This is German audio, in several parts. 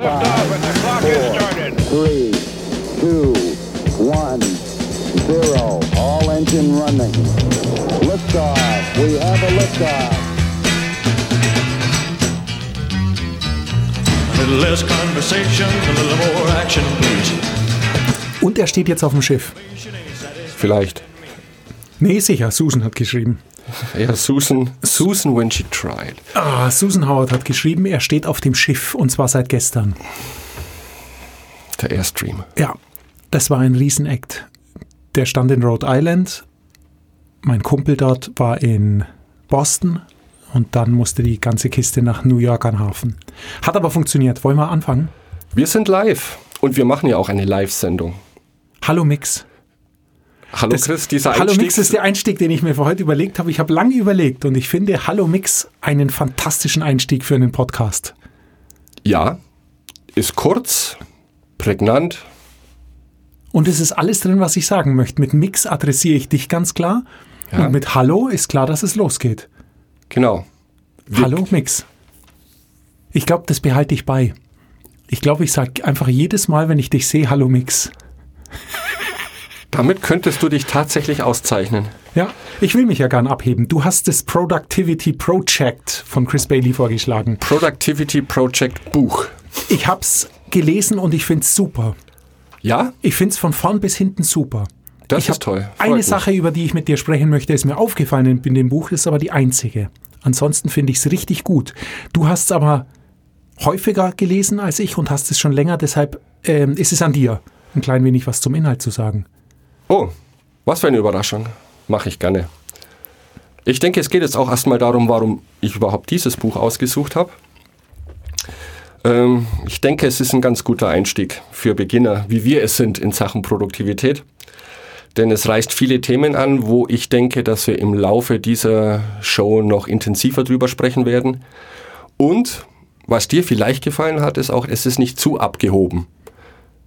Has started. three, two, one, zero. All engine running. Liftoff. We have a liftoff. A little less conversation, a little more action, please. Und er steht jetzt auf dem Schiff. Vielleicht. Nee, sicher, Susan hat geschrieben. Ja, Susan, Susan when she tried. Ah, Susan Howard hat geschrieben, er steht auf dem Schiff und zwar seit gestern. Der Airstream. Ja, das war ein Riesenakt. Der stand in Rhode Island. Mein Kumpel dort war in Boston und dann musste die ganze Kiste nach New York an Hafen. Hat aber funktioniert. Wollen wir anfangen? Wir sind live und wir machen ja auch eine Live-Sendung. Hallo Mix. Hallo Chris, dieser Hallo Einstieg Mix ist der Einstieg, den ich mir für heute überlegt habe. Ich habe lange überlegt und ich finde Hallo Mix einen fantastischen Einstieg für einen Podcast. Ja, ist kurz, prägnant. Und es ist alles drin, was ich sagen möchte. Mit Mix adressiere ich dich ganz klar. Ja. Und mit Hallo ist klar, dass es losgeht. Genau. Hallo Mix. Ich glaube, das behalte ich bei. Ich glaube, ich sage einfach jedes Mal, wenn ich dich sehe, Hallo Mix. Damit könntest du dich tatsächlich auszeichnen. Ja, ich will mich ja gern abheben. Du hast das Productivity Project von Chris Bailey vorgeschlagen. Productivity Project Buch. Ich hab's gelesen und ich find's super. Ja, Ich find's von vorn bis hinten super. das ich ist toll. Freut Eine mich. Sache, über die ich mit dir sprechen möchte, ist mir aufgefallen in, dem Buch, ist aber die einzige. Ansonsten finde ich es richtig gut. Du hast es aber häufiger gelesen als ich und hast es schon länger, deshalb ähm, ist es an dir, ein klein wenig was zum Inhalt zu sagen. Oh, was für eine Überraschung. Mache ich gerne. Ich denke, es geht jetzt auch erstmal darum, warum ich überhaupt dieses Buch ausgesucht habe. Ähm, ich denke, es ist ein ganz guter Einstieg für Beginner, wie wir es sind in Sachen Produktivität. Denn es reißt viele Themen an, wo ich denke, dass wir im Laufe dieser Show noch intensiver drüber sprechen werden. Und was dir vielleicht gefallen hat, ist auch, es ist nicht zu abgehoben.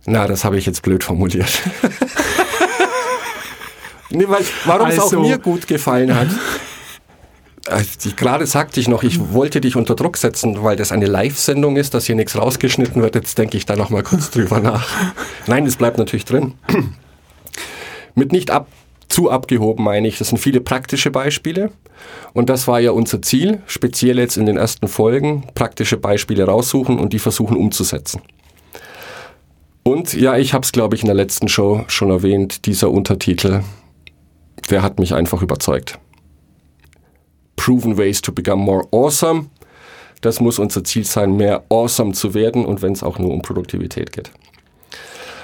Na, das habe ich jetzt blöd formuliert. nee, weil, warum es Also- auch mir gut gefallen hat. Äh, Gerade sagte ich noch, ich wollte dich unter Druck setzen, weil das eine Live-Sendung ist, dass hier nichts rausgeschnitten wird. Jetzt denke ich da noch mal kurz drüber nach. Nein, es bleibt natürlich drin. Mit nicht ab, zu abgehoben meine ich, das sind viele praktische Beispiele. Und das war ja unser Ziel, speziell jetzt in den ersten Folgen, praktische Beispiele raussuchen und die versuchen umzusetzen. Und ja, ich habe es, glaube ich, in der letzten Show schon erwähnt, dieser Untertitel, der hat mich einfach überzeugt. Proven Ways to Become More Awesome. Das muss unser Ziel sein, mehr awesome zu werden und wenn es auch nur um Produktivität geht.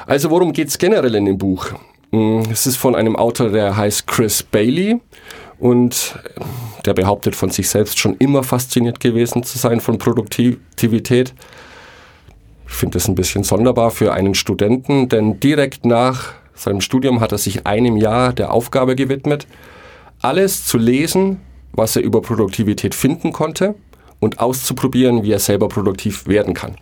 Also worum geht es generell in dem Buch? Mm, Es ist von einem Autor, der heißt Chris Bailey und der behauptet von sich selbst schon immer fasziniert gewesen zu sein von Produktivität. Ich finde das ein bisschen sonderbar für einen Studenten, denn direkt nach seinem Studium hat er sich einem Jahr der Aufgabe gewidmet, alles zu lesen, was er über Produktivität finden konnte und auszuprobieren, wie er selber produktiv werden kann.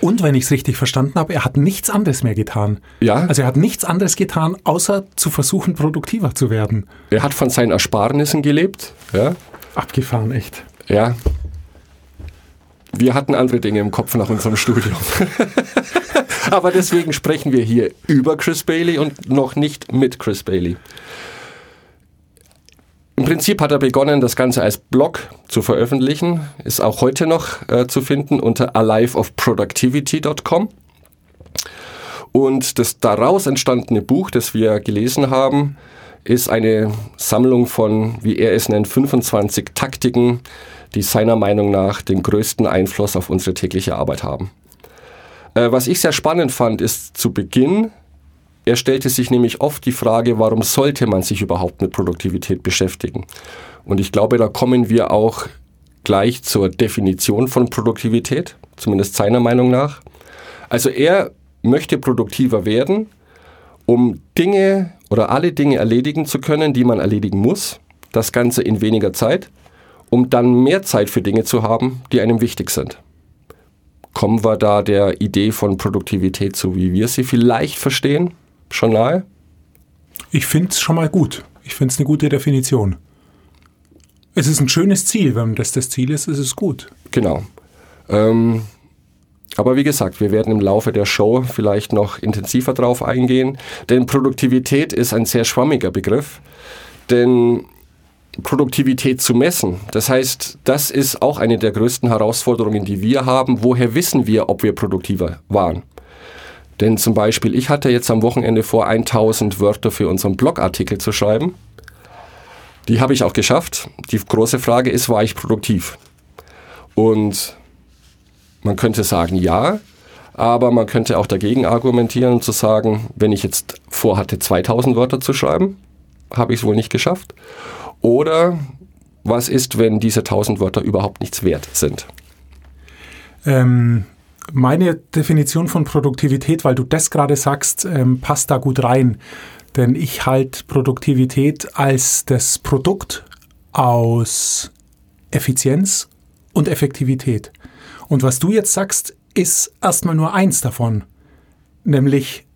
Und wenn ich es richtig verstanden habe, er hat nichts anderes mehr getan. Ja. Also er hat nichts anderes getan, außer zu versuchen, produktiver zu werden. Er hat von seinen Ersparnissen gelebt. Ja, Abgefahren, echt. ja. Wir hatten andere Dinge im Kopf nach unserem Studium. Aber deswegen sprechen wir hier über Chris Bailey und noch nicht mit Chris Bailey. Im Prinzip hat er begonnen, das Ganze als Blog zu veröffentlichen. Ist auch heute noch äh, zu finden unter aliveofproductivity.com. Und das daraus entstandene Buch, das wir gelesen haben, ist eine Sammlung von, wie er es nennt, 25 Taktiken, die seiner Meinung nach den größten Einfluss auf unsere tägliche Arbeit haben. Äh, was ich sehr spannend fand, ist zu Beginn, er stellte sich nämlich oft die Frage, warum sollte man sich überhaupt mit Produktivität beschäftigen? Und ich glaube, da kommen wir auch gleich zur Definition von Produktivität, zumindest seiner Meinung nach. Also er möchte produktiver werden, um Dinge oder alle Dinge erledigen zu können, die man erledigen muss. Das Ganze in weniger Zeit, um dann mehr Zeit für Dinge zu haben, die einem wichtig sind. Kommen wir da der Idee von Produktivität, so wie wir sie vielleicht verstehen, schon nahe? Ich finde es schon mal gut. Ich finde es eine gute Definition. Es ist ein schönes Ziel. Wenn das das Ziel ist, ist es gut. Genau. Ähm, Aber wie gesagt, wir werden im Laufe der Show vielleicht noch intensiver drauf eingehen, denn Produktivität ist ein sehr schwammiger Begriff, denn Produktivität zu messen, das heißt, das ist auch eine der größten Herausforderungen, die wir haben. Woher wissen wir, ob wir produktiver waren? Denn zum Beispiel, ich hatte jetzt am Wochenende vor, 1000 Wörter für unseren Blogartikel zu schreiben. Die habe ich auch geschafft. Die große Frage ist, war ich produktiv? Und man könnte sagen, ja, aber man könnte auch dagegen argumentieren und zu sagen, wenn ich jetzt vorhatte, 2000 Wörter zu schreiben, habe ich es wohl nicht geschafft. Oder was ist, wenn diese 1000 Wörter überhaupt nichts wert sind? Ähm, meine Definition von Produktivität, weil du das gerade sagst, ähm, passt da gut rein. Denn ich halte Produktivität als das Produkt aus Effizienz und Effektivität. Und was du jetzt sagst, ist erstmal nur eins davon, nämlich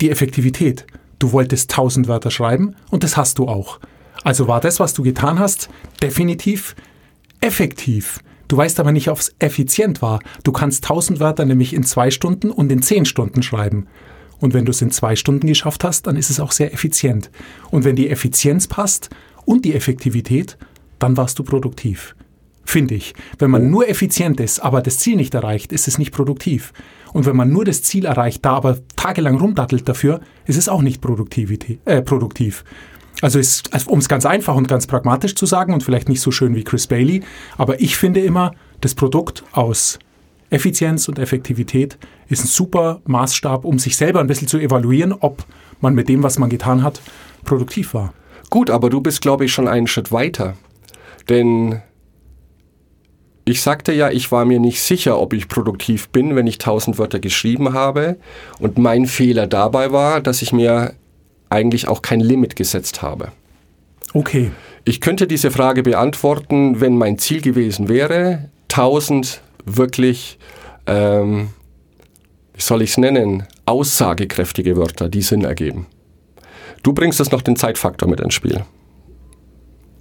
die Effektivität. Du wolltest 1000 Wörter schreiben und das hast du auch. Also war das, was du getan hast, definitiv effektiv. Du weißt aber nicht, ob es effizient war. Du kannst 1000 Wörter nämlich in zwei Stunden und in zehn Stunden schreiben. Und wenn du es in zwei Stunden geschafft hast, dann ist es auch sehr effizient. Und wenn die Effizienz passt und die Effektivität, dann warst du produktiv. Finde ich. Wenn man nur effizient ist, aber das Ziel nicht erreicht, ist es nicht produktiv. Und wenn man nur das Ziel erreicht, da aber tagelang rumdattelt dafür, ist es auch nicht äh, produktiv. Also, ist, also um es ganz einfach und ganz pragmatisch zu sagen und vielleicht nicht so schön wie Chris Bailey, aber ich finde immer, das Produkt aus Effizienz und Effektivität ist ein super Maßstab, um sich selber ein bisschen zu evaluieren, ob man mit dem, was man getan hat, produktiv war. Gut, aber du bist, glaube ich, schon einen Schritt weiter. Denn ich sagte ja, ich war mir nicht sicher, ob ich produktiv bin, wenn ich tausend Wörter geschrieben habe. Und mein Fehler dabei war, dass ich mir eigentlich auch kein Limit gesetzt habe. Okay. Ich könnte diese Frage beantworten, wenn mein Ziel gewesen wäre, 1000 wirklich, ähm, wie soll ich es nennen, aussagekräftige Wörter, die Sinn ergeben. Du bringst jetzt noch den Zeitfaktor mit ins Spiel.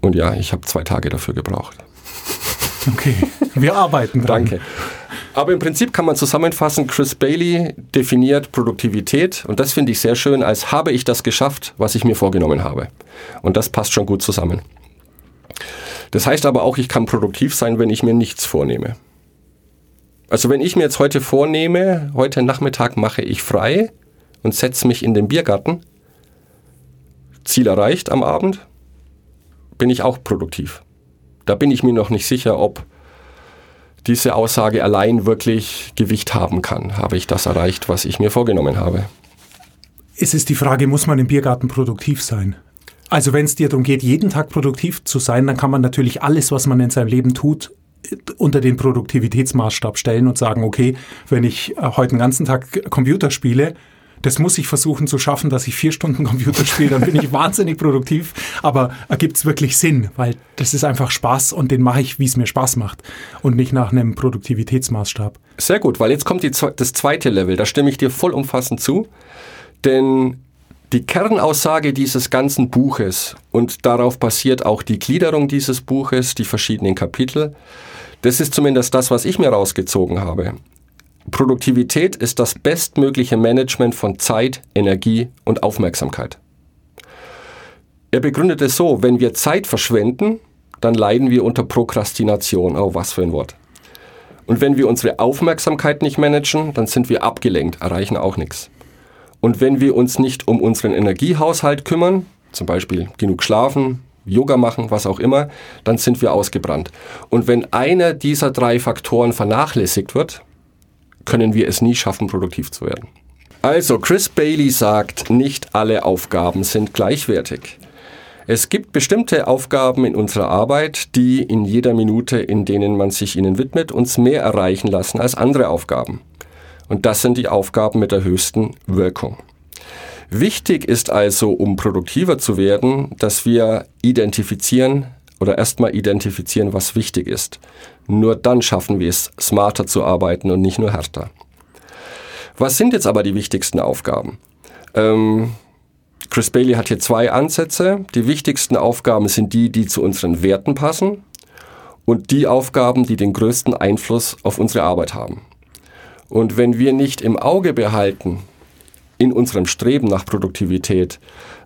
Und ja, ich habe zwei Tage dafür gebraucht. Okay, wir arbeiten dran. Danke. Aber im Prinzip kann man zusammenfassen, Chris Bailey definiert Produktivität und das finde ich sehr schön, als habe ich das geschafft, was ich mir vorgenommen habe. Und das passt schon gut zusammen. Das heißt aber auch, ich kann produktiv sein, wenn ich mir nichts vornehme. Also wenn ich mir jetzt heute vornehme, heute Nachmittag mache ich frei und setze mich in den Biergarten, Ziel erreicht am Abend, bin ich auch produktiv. Da bin ich mir noch nicht sicher, ob diese Aussage allein wirklich Gewicht haben kann. Habe ich das erreicht, was ich mir vorgenommen habe? Es ist die Frage, muss man im Biergarten produktiv sein? Also wenn es dir darum geht, jeden Tag produktiv zu sein, dann kann man natürlich alles, was man in seinem Leben tut, unter den Produktivitätsmaßstab stellen und sagen, okay, wenn ich heute den ganzen Tag Computer spiele, das muss ich versuchen zu schaffen, dass ich vier Stunden Computer spiele, dann bin ich wahnsinnig produktiv. Aber ergibt es wirklich Sinn, weil das ist einfach Spaß und den mache ich, wie es mir Spaß macht und nicht nach einem Produktivitätsmaßstab. Sehr gut, weil jetzt kommt die, das zweite Level, da stimme ich dir vollumfassend zu. Denn die Kernaussage dieses ganzen Buches und darauf basiert auch die Gliederung dieses Buches, die verschiedenen Kapitel, das ist zumindest das, was ich mir rausgezogen habe. Produktivität ist das bestmögliche Management von Zeit, Energie und Aufmerksamkeit. Er begründet es so, wenn wir Zeit verschwenden, dann leiden wir unter Prokrastination. Oh, was für ein Wort. Und wenn wir unsere Aufmerksamkeit nicht managen, dann sind wir abgelenkt, erreichen auch nichts. Und wenn wir uns nicht um unseren Energiehaushalt kümmern, zum Beispiel genug schlafen, Yoga machen, was auch immer, dann sind wir ausgebrannt. Und wenn einer dieser drei Faktoren vernachlässigt wird, können wir es nie schaffen, produktiv zu werden. Also, Chris Bailey sagt, nicht alle Aufgaben sind gleichwertig. Es gibt bestimmte Aufgaben in unserer Arbeit, die in jeder Minute, in denen man sich ihnen widmet, uns mehr erreichen lassen als andere Aufgaben. Und das sind die Aufgaben mit der höchsten Wirkung. Wichtig ist also, um produktiver zu werden, dass wir identifizieren oder erstmal identifizieren, was wichtig ist. Nur dann schaffen wir es, smarter zu arbeiten und nicht nur härter. Was sind jetzt aber die wichtigsten Aufgaben? Ähm, Chris Bailey hat hier zwei Ansätze. Die wichtigsten Aufgaben sind die, die zu unseren Werten passen und die Aufgaben, die den größten Einfluss auf unsere Arbeit haben. Und wenn wir nicht im Auge behalten, in unserem Streben nach Produktivität,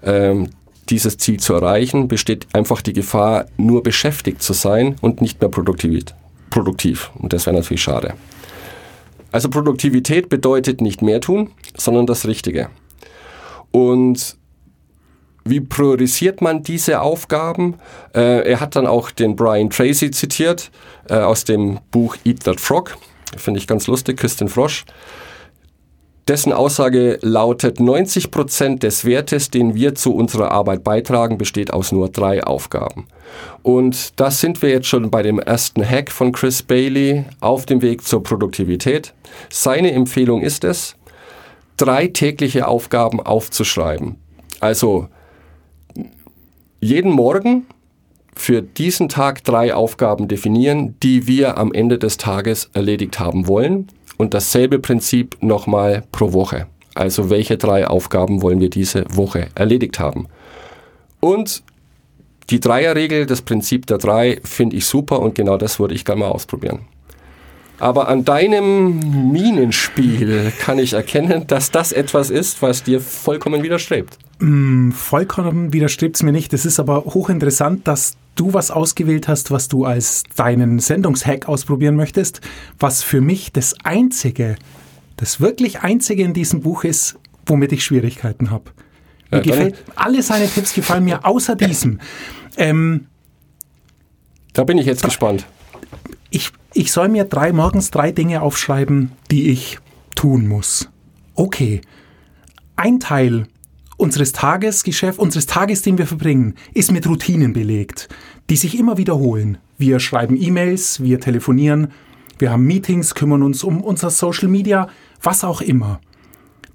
ähm, dieses Ziel zu erreichen, besteht einfach die Gefahr, nur beschäftigt zu sein und nicht mehr produktiv. produktiv. Und das wäre natürlich schade. Also Produktivität bedeutet nicht mehr tun, sondern das Richtige. Und wie priorisiert man diese Aufgaben? Äh, er hat dann auch den Brian Tracy zitiert äh, aus dem Buch Eat That Frog. Finde ich ganz lustig, den Frosch. Dessen Aussage lautet, 90 Prozent des Wertes, den wir zu unserer Arbeit beitragen, besteht aus nur drei Aufgaben. Und da sind wir jetzt schon bei dem ersten Hack von Chris Bailey auf dem Weg zur Produktivität. Seine Empfehlung ist es, drei tägliche Aufgaben aufzuschreiben. Also jeden Morgen für diesen Tag drei Aufgaben definieren, die wir am Ende des Tages erledigt haben wollen und dasselbe Prinzip nochmal pro Woche. Also welche drei Aufgaben wollen wir diese Woche erledigt haben? Und die Dreierregel, das Prinzip der drei, finde ich super und genau das würde ich gerne mal ausprobieren. Aber an deinem Minenspiel kann ich erkennen, dass das etwas ist, was dir vollkommen widerstrebt. Mm, vollkommen widerstrebt es mir nicht. Es ist aber hochinteressant, dass du was ausgewählt hast, was du als deinen Sendungshack ausprobieren möchtest, was für mich das Einzige, das wirklich Einzige in diesem Buch ist, womit ich Schwierigkeiten habe. Mir Ja, gefällt, alle seine Tipps gefallen mir außer diesem. Ähm, Da bin ich jetzt gespannt. ich, ich soll mir drei morgens drei Dinge aufschreiben, die ich tun muss. Okay. Ein Teil unseres Tagesgeschäfts, unseres Tages, den wir verbringen, ist mit Routinen belegt, die sich immer wiederholen. Wir schreiben E-Mails, wir telefonieren, wir haben Meetings, kümmern uns um unser Social Media, was auch immer.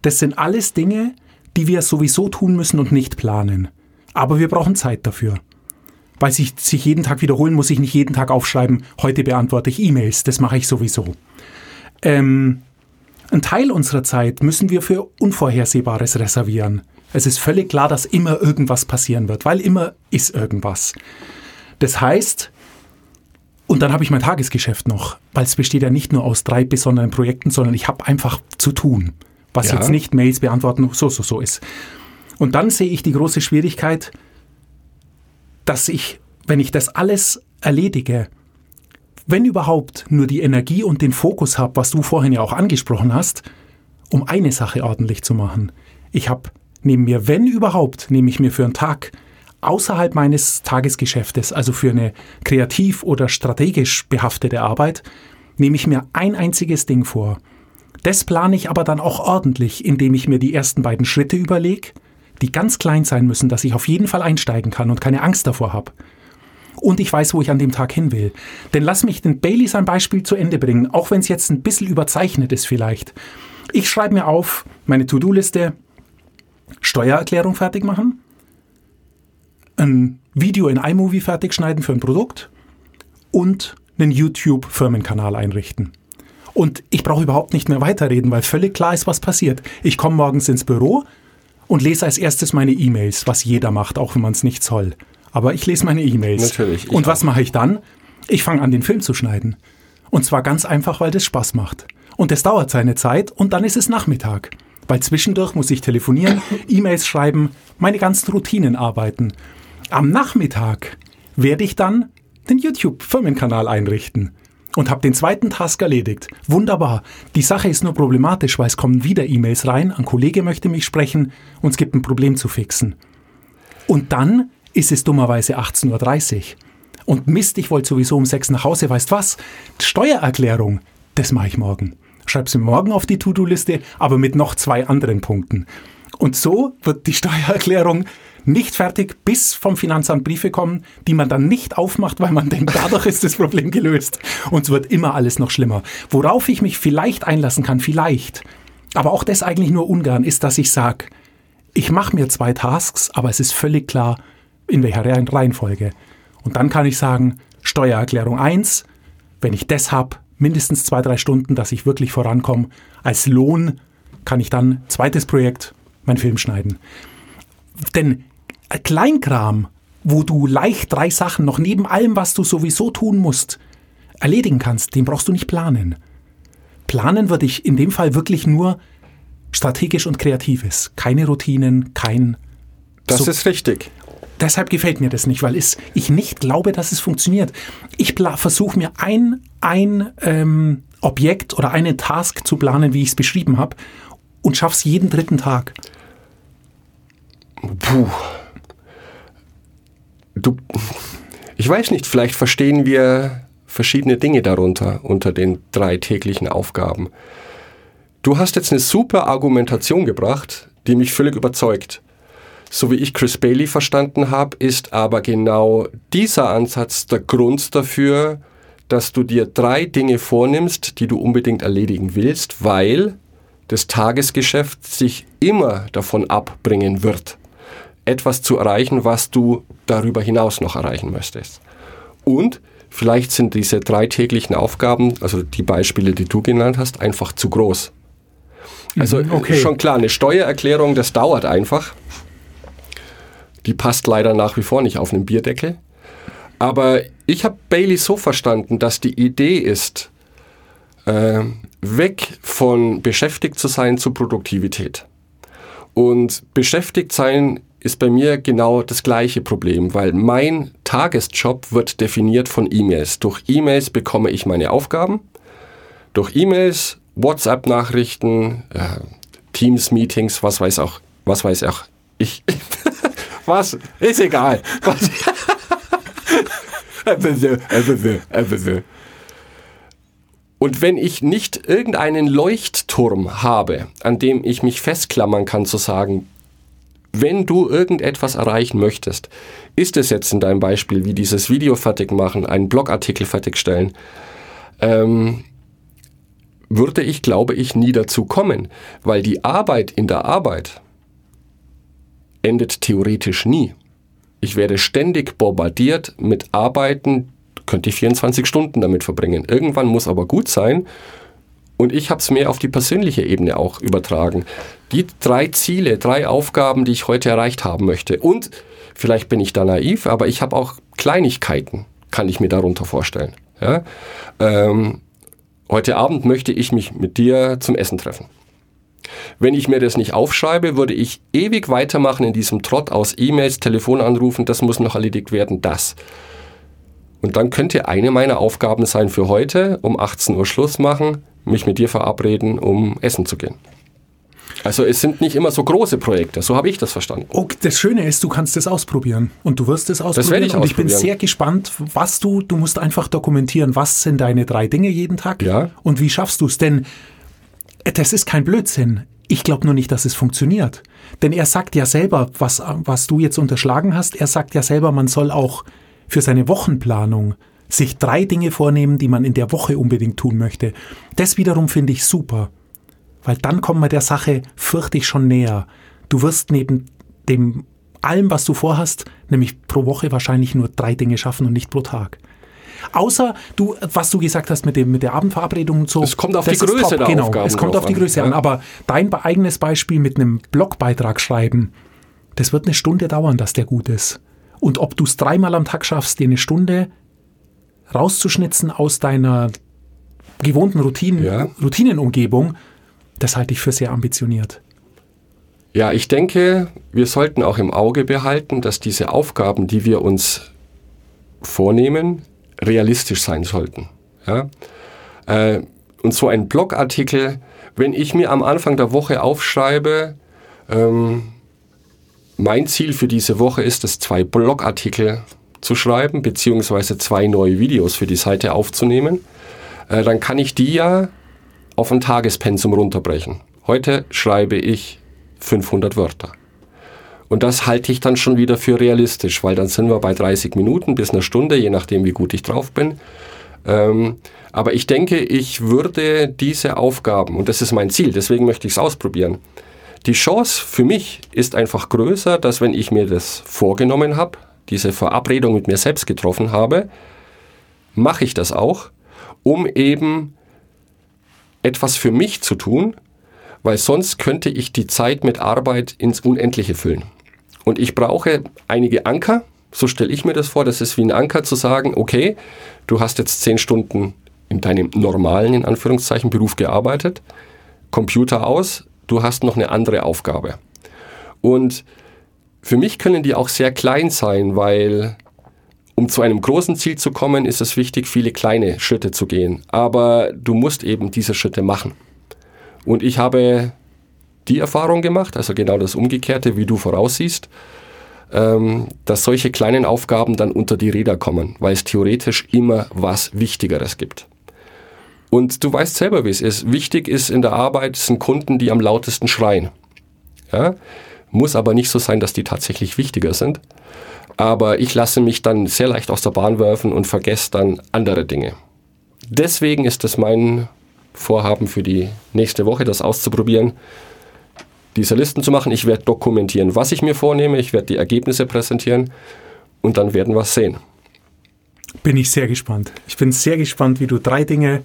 Das sind alles Dinge, die wir sowieso tun müssen und nicht planen. Aber wir brauchen Zeit dafür weil sich, sich jeden Tag wiederholen, muss ich nicht jeden Tag aufschreiben, heute beantworte ich E-Mails, das mache ich sowieso. Ähm, ein Teil unserer Zeit müssen wir für Unvorhersehbares reservieren. Es ist völlig klar, dass immer irgendwas passieren wird, weil immer ist irgendwas. Das heißt, und dann habe ich mein Tagesgeschäft noch, weil es besteht ja nicht nur aus drei besonderen Projekten, sondern ich habe einfach zu tun, was Ja. jetzt nicht Mails beantworten, so, so, so ist. Und dann sehe ich die große Schwierigkeit, dass ich, wenn ich das alles erledige, wenn überhaupt nur die Energie und den Fokus habe, was du vorhin ja auch angesprochen hast, um eine Sache ordentlich zu machen. Ich habe neben mir, wenn überhaupt, nehme ich mir für einen Tag außerhalb meines Tagesgeschäftes, also für eine kreativ oder strategisch behaftete Arbeit, nehme ich mir ein einziges Ding vor. Das plane ich aber dann auch ordentlich, indem ich mir die ersten beiden Schritte überlege, die ganz klein sein müssen, dass ich auf jeden Fall einsteigen kann und keine Angst davor habe. Und ich weiß, wo ich an dem Tag hin will. Denn lass mich den Bailey sein Beispiel zu Ende bringen, auch wenn es jetzt ein bisschen überzeichnet ist vielleicht. Ich schreibe mir auf meine To-Do-Liste, Steuererklärung fertig machen, ein Video in iMovie fertig schneiden für ein Produkt und einen YouTube-Firmenkanal einrichten. Und ich brauche überhaupt nicht mehr weiterreden, weil völlig klar ist, was passiert. Ich komme morgens ins Büro und lese als erstes meine E-Mails, was jeder macht, auch wenn man es nicht soll. Aber ich lese meine E-Mails. Natürlich, ich Und was mache ich dann? Ich fange an, den Film zu schneiden. Und zwar ganz einfach, weil das Spaß macht. Und das dauert seine Zeit und dann ist es Nachmittag. Weil zwischendurch muss ich telefonieren, E-Mails schreiben, meine ganzen Routinen arbeiten. Am Nachmittag werde ich dann den YouTube-Firmenkanal einrichten und habe den zweiten Task erledigt. Wunderbar. Die Sache ist nur problematisch, weil es kommen wieder E-Mails rein, ein Kollege möchte mich sprechen und es gibt ein Problem zu fixen. Und dann ist es dummerweise 18.30 Uhr. Und Mist, ich wollte sowieso um 6 nach Hause, weißt was? Steuererklärung, das mache ich morgen. Schreib sie morgen auf die To-Do-Liste, aber mit noch zwei anderen Punkten. Und so wird die Steuererklärung nicht fertig, bis vom Finanzamt Briefe kommen, die man dann nicht aufmacht, weil man denkt, dadurch ist das Problem gelöst. Und es wird immer alles noch schlimmer. Worauf ich mich vielleicht einlassen kann, vielleicht, aber auch das eigentlich nur ungern, ist, dass ich sage, ich mache mir zwei Tasks, aber es ist völlig klar, in welcher Reihen- Reihenfolge. Und dann kann ich sagen, Steuererklärung 1, wenn ich das habe, mindestens zwei, drei Stunden, dass ich wirklich vorankomme. Als Lohn kann ich dann, zweites Projekt, mein Film schneiden. Denn Kleinkram, wo du leicht drei Sachen noch neben allem, was du sowieso tun musst, erledigen kannst, den brauchst du nicht planen. planen würde ich in dem Fall wirklich nur strategisch und kreatives. Keine Routinen, kein. Das So- ist richtig. Deshalb gefällt mir das nicht, weil es, ich nicht glaube, dass es funktioniert. Ich versuche mir ein, ein ähm, Objekt oder einen Task zu planen, wie ich es beschrieben habe, und schaff's jeden dritten Tag. Puh. Du, ich weiß nicht, vielleicht verstehen wir verschiedene Dinge darunter, unter den drei täglichen Aufgaben. Du hast jetzt eine super Argumentation gebracht, die mich völlig überzeugt. So wie ich Chris Bailey verstanden habe, ist aber genau dieser Ansatz der Grund dafür, dass du dir drei Dinge vornimmst, die du unbedingt erledigen willst, weil das Tagesgeschäft sich immer davon abbringen wird, etwas zu erreichen, was du darüber hinaus noch erreichen möchtest. Und vielleicht sind diese drei täglichen Aufgaben, also die Beispiele, die du genannt hast, einfach zu groß. Also okay. ist schon klar, eine Steuererklärung, das dauert einfach. Die passt leider nach wie vor nicht auf einen Bierdeckel. Aber ich habe Bailey so verstanden, dass die Idee ist, äh, weg von beschäftigt zu sein zu Produktivität. Und beschäftigt sein ist bei mir genau das gleiche Problem, weil mein Tagesjob wird definiert von E-Mails. Durch E-Mails bekomme ich meine Aufgaben. Durch E-Mails, WhatsApp-Nachrichten, äh, Teams-Meetings, was weiß auch, was weiß auch ich. was? Ist egal. Was? Und wenn ich nicht irgendeinen Leuchtturm habe, an dem ich mich festklammern kann, zu sagen, wenn du irgendetwas erreichen möchtest, ist es jetzt in deinem Beispiel wie dieses Video fertig machen, einen Blogartikel fertigstellen, ähm, würde ich, glaube ich, nie dazu kommen, weil die Arbeit in der Arbeit endet theoretisch nie. Ich werde ständig bombardiert mit Arbeiten, könnte ich 24 Stunden damit verbringen. Irgendwann muss aber gut sein. Und ich habe es mehr auf die persönliche Ebene auch übertragen. Die drei Ziele, drei Aufgaben, die ich heute erreicht haben möchte. Und vielleicht bin ich da naiv, aber ich habe auch Kleinigkeiten, kann ich mir darunter vorstellen. Ja? Ähm, heute Abend möchte ich mich mit dir zum Essen treffen. Wenn ich mir das nicht aufschreibe, würde ich ewig weitermachen in diesem Trott aus E-Mails, Telefonanrufen, das muss noch erledigt werden, das. Und dann könnte eine meiner Aufgaben sein für heute, um 18 Uhr Schluss machen, mich mit dir verabreden, um essen zu gehen. Also es sind nicht immer so große Projekte, so habe ich das verstanden. Oh, das Schöne ist, du kannst es ausprobieren und du wirst es ausprobieren. werde ich und ich bin ausprobieren. sehr gespannt, was du, du musst einfach dokumentieren, was sind deine drei Dinge jeden Tag Ja. und wie schaffst du es. Denn das ist kein Blödsinn. Ich glaube nur nicht, dass es funktioniert. Denn er sagt ja selber, was, was du jetzt unterschlagen hast, er sagt ja selber, man soll auch für seine Wochenplanung sich drei Dinge vornehmen, die man in der Woche unbedingt tun möchte. Das wiederum finde ich super. Weil dann kommt man der Sache, fürchte ich, schon näher. Du wirst neben dem allem, was du vorhast, nämlich pro Woche wahrscheinlich nur drei Dinge schaffen und nicht pro Tag. Außer du, was du gesagt hast mit, dem, mit der Abendverabredung und so. Es kommt auf die Größe der genau, Aufgaben Es kommt auf die an, Größe ja. an. Aber dein eigenes Beispiel mit einem Blogbeitrag schreiben, das wird eine Stunde dauern, dass der gut ist. Und ob du es dreimal am Tag schaffst, dir eine Stunde rauszuschnitzen aus deiner gewohnten Routinen, Ja. Routinenumgebung, das halte ich für sehr ambitioniert. Ja, ich denke, wir sollten auch im Auge behalten, dass diese Aufgaben, die wir uns vornehmen, realistisch sein sollten. Ja? Äh, und so ein Blogartikel, wenn ich mir am Anfang der Woche aufschreibe, ähm, mein Ziel für diese Woche ist es, zwei Blogartikel zu schreiben, beziehungsweise zwei neue Videos für die Seite aufzunehmen, äh, dann kann ich die ja auf ein Tagespensum runterbrechen. Heute schreibe ich 500 Wörter. Und das halte ich dann schon wieder für realistisch, weil dann sind wir bei 30 Minuten bis einer Stunde, je nachdem, wie gut ich drauf bin. Ähm, aber ich denke, ich würde diese Aufgaben, und das ist mein Ziel, deswegen möchte ich es ausprobieren. Die Chance für mich ist einfach größer, dass wenn ich mir das vorgenommen habe, diese Verabredung mit mir selbst getroffen habe, mache ich das auch, um eben etwas für mich zu tun, weil sonst könnte ich die Zeit mit Arbeit ins Unendliche füllen. Und ich brauche einige Anker, so stelle ich mir das vor, das ist wie ein Anker zu sagen, okay, du hast jetzt zehn Stunden in deinem normalen, in Anführungszeichen, Beruf gearbeitet, Computer aus, du hast noch eine andere Aufgabe. Und für mich können die auch sehr klein sein, weil um zu einem großen Ziel zu kommen, ist es wichtig, viele kleine Schritte zu gehen. Aber du musst eben diese Schritte machen. Und ich habe die Erfahrung gemacht, also genau das Umgekehrte, wie du voraussiehst, ähm, dass solche kleinen Aufgaben dann unter die Räder kommen, weil es theoretisch immer was Wichtigeres gibt. Und du weißt selber, wie es ist. Wichtig ist in der Arbeit sind Kunden, die am lautesten schreien. Ja? Muss aber nicht so sein, dass die tatsächlich wichtiger sind. Aber ich lasse mich dann sehr leicht aus der Bahn werfen und vergesse dann andere Dinge. Deswegen ist es mein Vorhaben für die nächste Woche, das auszuprobieren, diese Listen zu machen. Ich werde dokumentieren, was ich mir vornehme. Ich werde die Ergebnisse präsentieren und dann werden wir es sehen. Bin ich sehr gespannt. Ich bin sehr gespannt, wie du drei Dinge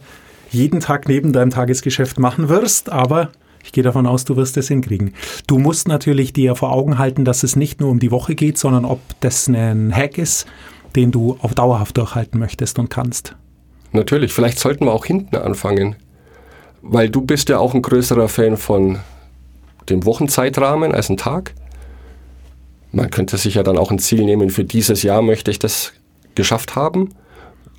jeden Tag neben deinem Tagesgeschäft machen wirst, aber ich gehe davon aus, du wirst es hinkriegen. Du musst natürlich dir vor Augen halten, dass es nicht nur um die Woche geht, sondern ob das ein Hack ist, den du auf dauerhaft durchhalten möchtest und kannst. Natürlich, vielleicht sollten wir auch hinten anfangen, weil du bist ja auch ein größerer Fan von dem Wochenzeitrahmen als ein Tag. Man könnte sich ja dann auch ein Ziel nehmen, für dieses Jahr möchte ich das geschafft haben,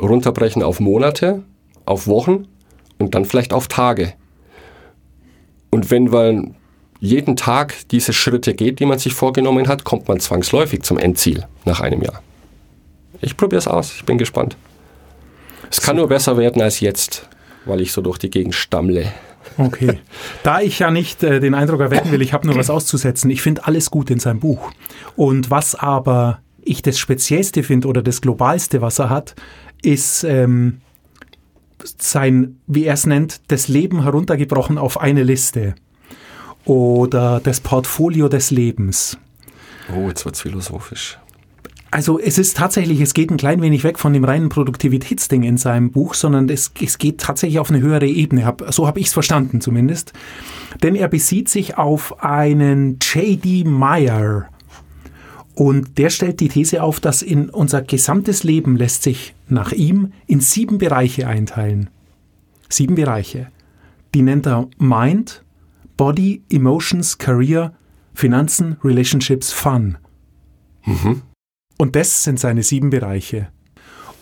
runterbrechen auf Monate, auf Wochen und dann vielleicht auf Tage. Und wenn man jeden Tag diese Schritte geht, die man sich vorgenommen hat, kommt man zwangsläufig zum Endziel nach einem Jahr. Ich probiere es aus, ich bin gespannt. Es kann nur besser werden als jetzt, weil ich so durch die Gegend stammle. Okay. Da ich ja nicht äh, den Eindruck erwecken will, ich habe nur was auszusetzen. Ich finde alles gut in seinem Buch. Und was aber ich das Speziellste finde oder das Globalste, was er hat, ist ähm, sein, wie er es nennt, das Leben heruntergebrochen auf eine Liste. Oder das Portfolio des Lebens. Oh, jetzt wird's philosophisch. Also es ist tatsächlich, es geht ein klein wenig weg von dem reinen Produktivitätsding in seinem Buch, sondern es, es geht tatsächlich auf eine höhere Ebene. Hab, so habe ich es verstanden zumindest. Denn er besieht sich auf einen J.D. Meyer. Und der stellt die These auf, dass in unser gesamtes Leben lässt sich nach ihm in sieben Bereiche einteilen. Sieben Bereiche. Die nennt er Mind, Body, Emotions, Career, Finanzen, Relationships, Fun. Mhm. Und das sind seine sieben Bereiche.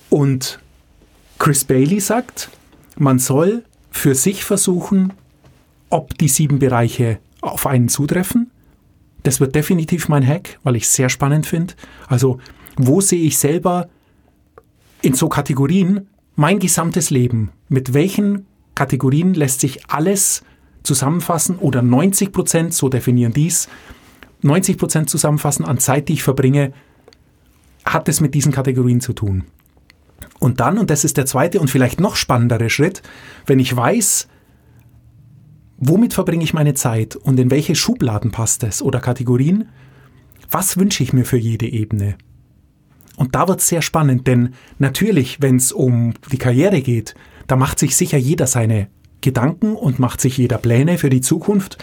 Und Chris Bailey sagt, man soll für sich versuchen, ob die sieben Bereiche auf einen zutreffen. Das wird definitiv mein Hack, weil ich es sehr spannend finde. Also, wo sehe ich selber in so Kategorien mein gesamtes Leben? Mit welchen Kategorien lässt sich alles zusammenfassen oder 90 Prozent, so definieren dies, 90 Prozent zusammenfassen an Zeit, die ich verbringe hat es mit diesen Kategorien zu tun. Und dann, und das ist der zweite und vielleicht noch spannendere Schritt, wenn ich weiß, womit verbringe ich meine Zeit und in welche Schubladen passt es oder Kategorien, was wünsche ich mir für jede Ebene? Und da wird es sehr spannend, denn natürlich, wenn es um die Karriere geht, da macht sich sicher jeder seine Gedanken und macht sich jeder Pläne für die Zukunft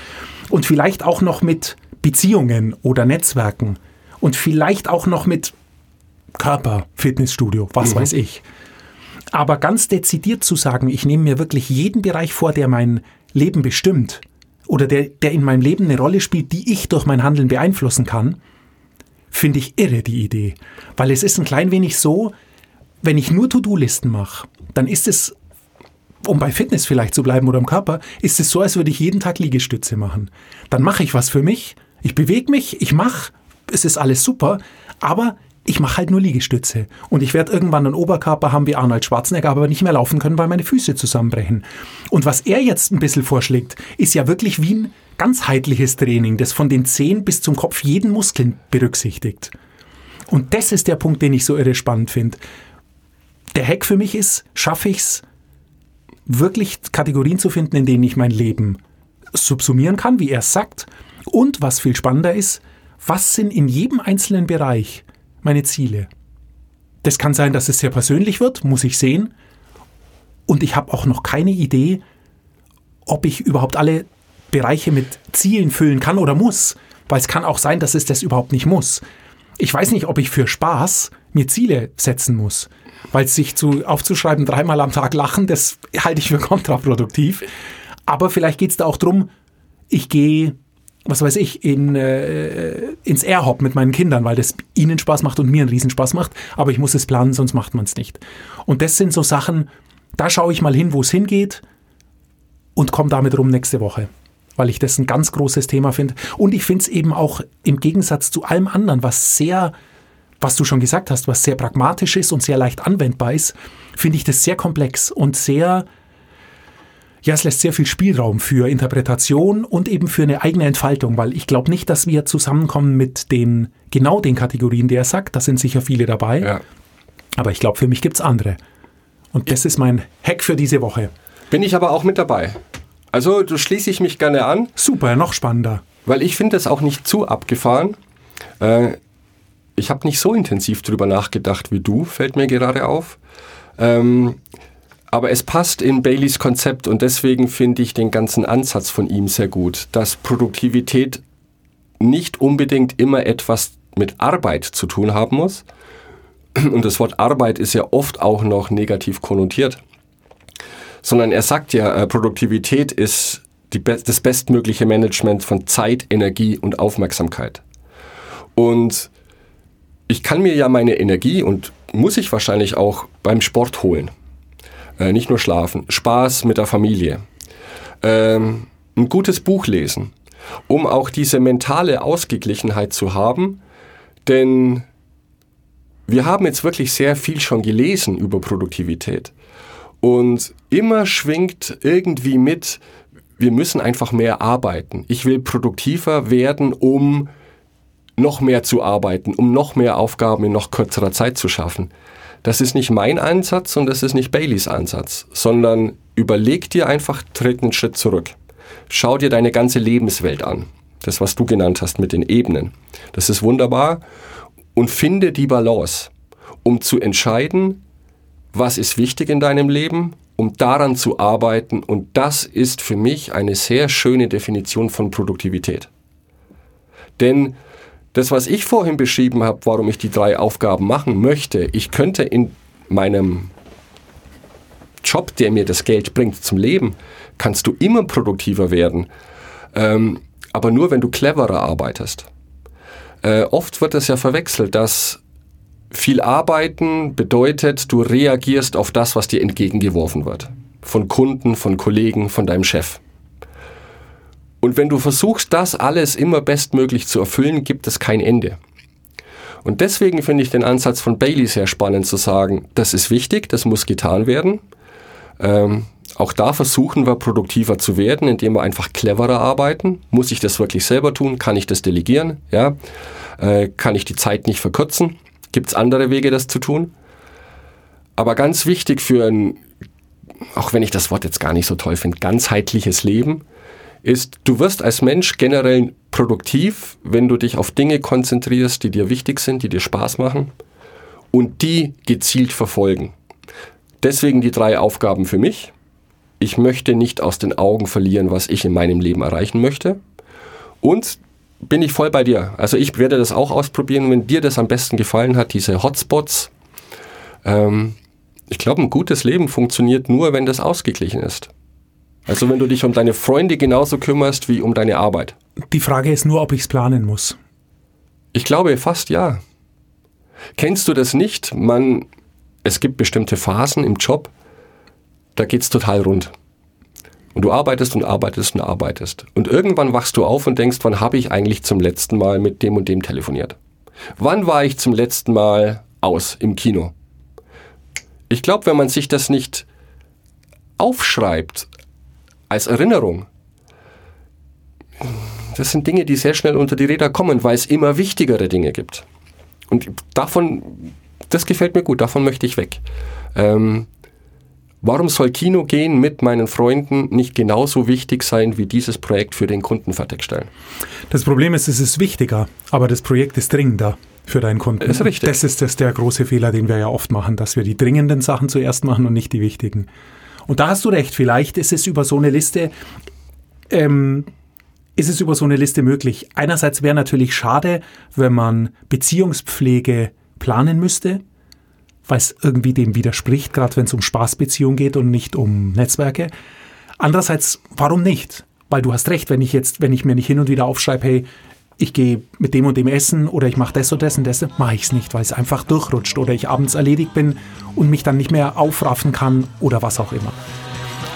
und vielleicht auch noch mit Beziehungen oder Netzwerken und vielleicht auch noch mit Körper, Fitnessstudio, was mhm. weiß ich. Aber ganz dezidiert zu sagen, ich nehme mir wirklich jeden Bereich vor, der mein Leben bestimmt oder der, der in meinem Leben eine Rolle spielt, die ich durch mein Handeln beeinflussen kann, finde ich irre die Idee. Weil es ist ein klein wenig so, wenn ich nur To-Do-Listen mache, dann ist es, um bei Fitness vielleicht zu bleiben oder im Körper, ist es so, als würde ich jeden Tag Liegestütze machen. Dann mache ich was für mich, ich bewege mich, ich mache, es ist alles super, aber ich mache halt nur Liegestütze. Und ich werde irgendwann einen Oberkörper haben wie Arnold Schwarzenegger, aber nicht mehr laufen können, weil meine Füße zusammenbrechen. Und was er jetzt ein bisschen vorschlägt, ist ja wirklich wie ein ganzheitliches Training, das von den Zehen bis zum Kopf jeden Muskeln berücksichtigt. Und das ist der Punkt, den ich so irre spannend finde. Der Hack für mich ist, schaffe ich es, wirklich Kategorien zu finden, in denen ich mein Leben subsumieren kann, wie er es sagt. Und was viel spannender ist, was sind in jedem einzelnen Bereich meine Ziele. Das kann sein, dass es sehr persönlich wird, muss ich sehen. Und ich habe auch noch keine Idee, ob ich überhaupt alle Bereiche mit Zielen füllen kann oder muss. Weil es kann auch sein, dass es das überhaupt nicht muss. Ich weiß nicht, ob ich für Spaß mir Ziele setzen muss. weil sich zu, aufzuschreiben, dreimal am Tag lachen, das halte ich für kontraproduktiv. Aber vielleicht geht es da auch drum, ich gehe, was weiß ich, in, äh, ins Airhop mit meinen Kindern, weil das ihnen Spaß macht und mir einen Riesenspaß macht. Aber ich muss es planen, sonst macht man es nicht. Und das sind so Sachen, da schaue ich mal hin, wo es hingeht und komme damit rum nächste Woche. Weil ich das ein ganz großes Thema finde. Und ich finde es eben auch im Gegensatz zu allem anderen, was sehr, was du schon gesagt hast, was sehr pragmatisch ist und sehr leicht anwendbar ist, finde ich das sehr komplex und sehr, ja, es lässt sehr viel Spielraum für Interpretation und eben für eine eigene Entfaltung, weil ich glaube nicht, dass wir zusammenkommen mit den, genau den Kategorien, die er sagt. Da sind sicher viele dabei. Ja. Aber ich glaube, für mich gibt es andere. Und das ist mein Hack für diese Woche. Bin ich aber auch mit dabei. Also, du schließe ich mich gerne an, Super, noch spannender. weil ich finde es auch nicht zu abgefahren. Äh, ich habe nicht so intensiv drüber nachgedacht wie du, fällt mir gerade auf. Ähm, aber es passt in Baileys Konzept und deswegen finde ich den ganzen Ansatz von ihm sehr gut, dass Produktivität nicht unbedingt immer etwas mit Arbeit zu tun haben muss. Und das Wort Arbeit ist ja oft auch noch negativ konnotiert. Sondern er sagt ja, äh, Produktivität ist be- das bestmögliche Management von Zeit, Energie und Aufmerksamkeit. Und ich kann mir ja meine Energie und muss ich wahrscheinlich auch beim Sport holen. Äh, nicht nur schlafen, Spaß mit der Familie, ähm, ein gutes Buch lesen, um auch diese mentale Ausgeglichenheit zu haben. Denn wir haben jetzt wirklich sehr viel schon gelesen über Produktivität. Und immer schwingt irgendwie mit, wir müssen einfach mehr arbeiten. Ich will produktiver werden, um noch mehr zu arbeiten, um noch mehr Aufgaben in noch kürzerer Zeit zu schaffen. Das ist nicht mein Ansatz und das ist nicht Baileys Ansatz, sondern überleg dir einfach, tritt einen Schritt zurück. Schau dir deine ganze Lebenswelt an. Das, was du genannt hast mit den Ebenen. Das ist wunderbar. Und finde die Balance, um zu entscheiden, was ist wichtig in deinem Leben, um daran zu arbeiten. Und das ist für mich eine sehr schöne Definition von Produktivität. Denn das, was ich vorhin beschrieben habe, warum ich die drei Aufgaben machen möchte, ich könnte in meinem Job, der mir das Geld bringt zum Leben, kannst du immer produktiver werden. Ähm, aber nur, wenn du cleverer arbeitest. Äh, oft wird es ja verwechselt, dass viel Arbeiten bedeutet, du reagierst auf das, was dir entgegengeworfen wird. Von Kunden, von Kollegen, von deinem Chef. Und wenn du versuchst, das alles immer bestmöglich zu erfüllen, gibt es kein Ende. Und deswegen finde ich den Ansatz von Bailey sehr spannend zu sagen, das ist wichtig, das muss getan werden. Ähm, auch da versuchen wir produktiver zu werden, indem wir einfach cleverer arbeiten. Muss ich das wirklich selber tun? Kann ich das delegieren? Ja? Äh, kann ich die Zeit nicht verkürzen? Gibt es andere Wege, das zu tun? Aber ganz wichtig für ein, auch wenn ich das Wort jetzt gar nicht so toll finde, ganzheitliches Leben, ist, du wirst als Mensch generell produktiv, wenn du dich auf Dinge konzentrierst, die dir wichtig sind, die dir Spaß machen und die gezielt verfolgen. Deswegen die drei Aufgaben für mich. Ich möchte nicht aus den Augen verlieren, was ich in meinem Leben erreichen möchte. Und bin ich voll bei dir. Also ich werde das auch ausprobieren, wenn dir das am besten gefallen hat, diese Hotspots. Ähm, ich glaube, ein gutes Leben funktioniert nur, wenn das ausgeglichen ist. Also wenn du dich um deine Freunde genauso kümmerst wie um deine Arbeit. Die Frage ist nur, ob ich es planen muss. Ich glaube fast ja. Kennst du das nicht? Man, es gibt bestimmte Phasen im Job, da geht's total rund. Und du arbeitest und arbeitest und arbeitest. Und irgendwann wachst du auf und denkst, wann habe ich eigentlich zum letzten Mal mit dem und dem telefoniert? Wann war ich zum letzten Mal aus im Kino? Ich glaube, wenn man sich das nicht aufschreibt als Erinnerung, das sind Dinge, die sehr schnell unter die Räder kommen, weil es immer wichtigere Dinge gibt. Und davon, das gefällt mir gut, davon möchte ich weg. Ähm, warum soll Kino gehen mit meinen Freunden nicht genauso wichtig sein, wie dieses Projekt für den Kunden fertigstellen? Das Problem ist, es ist wichtiger, aber das Projekt ist dringender für deinen Kunden. Ist richtig. Das ist das der große Fehler, den wir ja oft machen, dass wir die dringenden Sachen zuerst machen und nicht die wichtigen. Und da hast du recht, vielleicht ist es über so eine Liste, ähm, ist es über so eine Liste möglich. Einerseits wäre natürlich schade, wenn man Beziehungspflege planen müsste, weil es irgendwie dem widerspricht, gerade wenn es um Spaßbeziehungen geht und nicht um Netzwerke. Andererseits, warum nicht? Weil du hast recht, wenn ich jetzt, wenn ich mir nicht hin und wieder aufschreibe, hey, ich gehe mit dem und dem essen oder ich mache das und das und das, mache ich es nicht, weil es einfach durchrutscht oder ich abends erledigt bin und mich dann nicht mehr aufraffen kann oder was auch immer.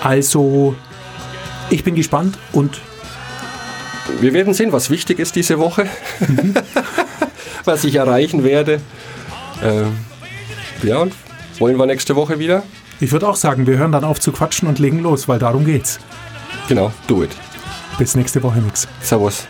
Also, ich bin gespannt und Wir werden sehen, was wichtig ist diese Woche, was ich erreichen werde. Ähm, ja, und wollen wir nächste Woche wieder? ich würde auch sagen, wir hören dann auf zu quatschen und legen los, weil darum geht's. Genau, do it. Bis nächste Woche, Mix. Servus.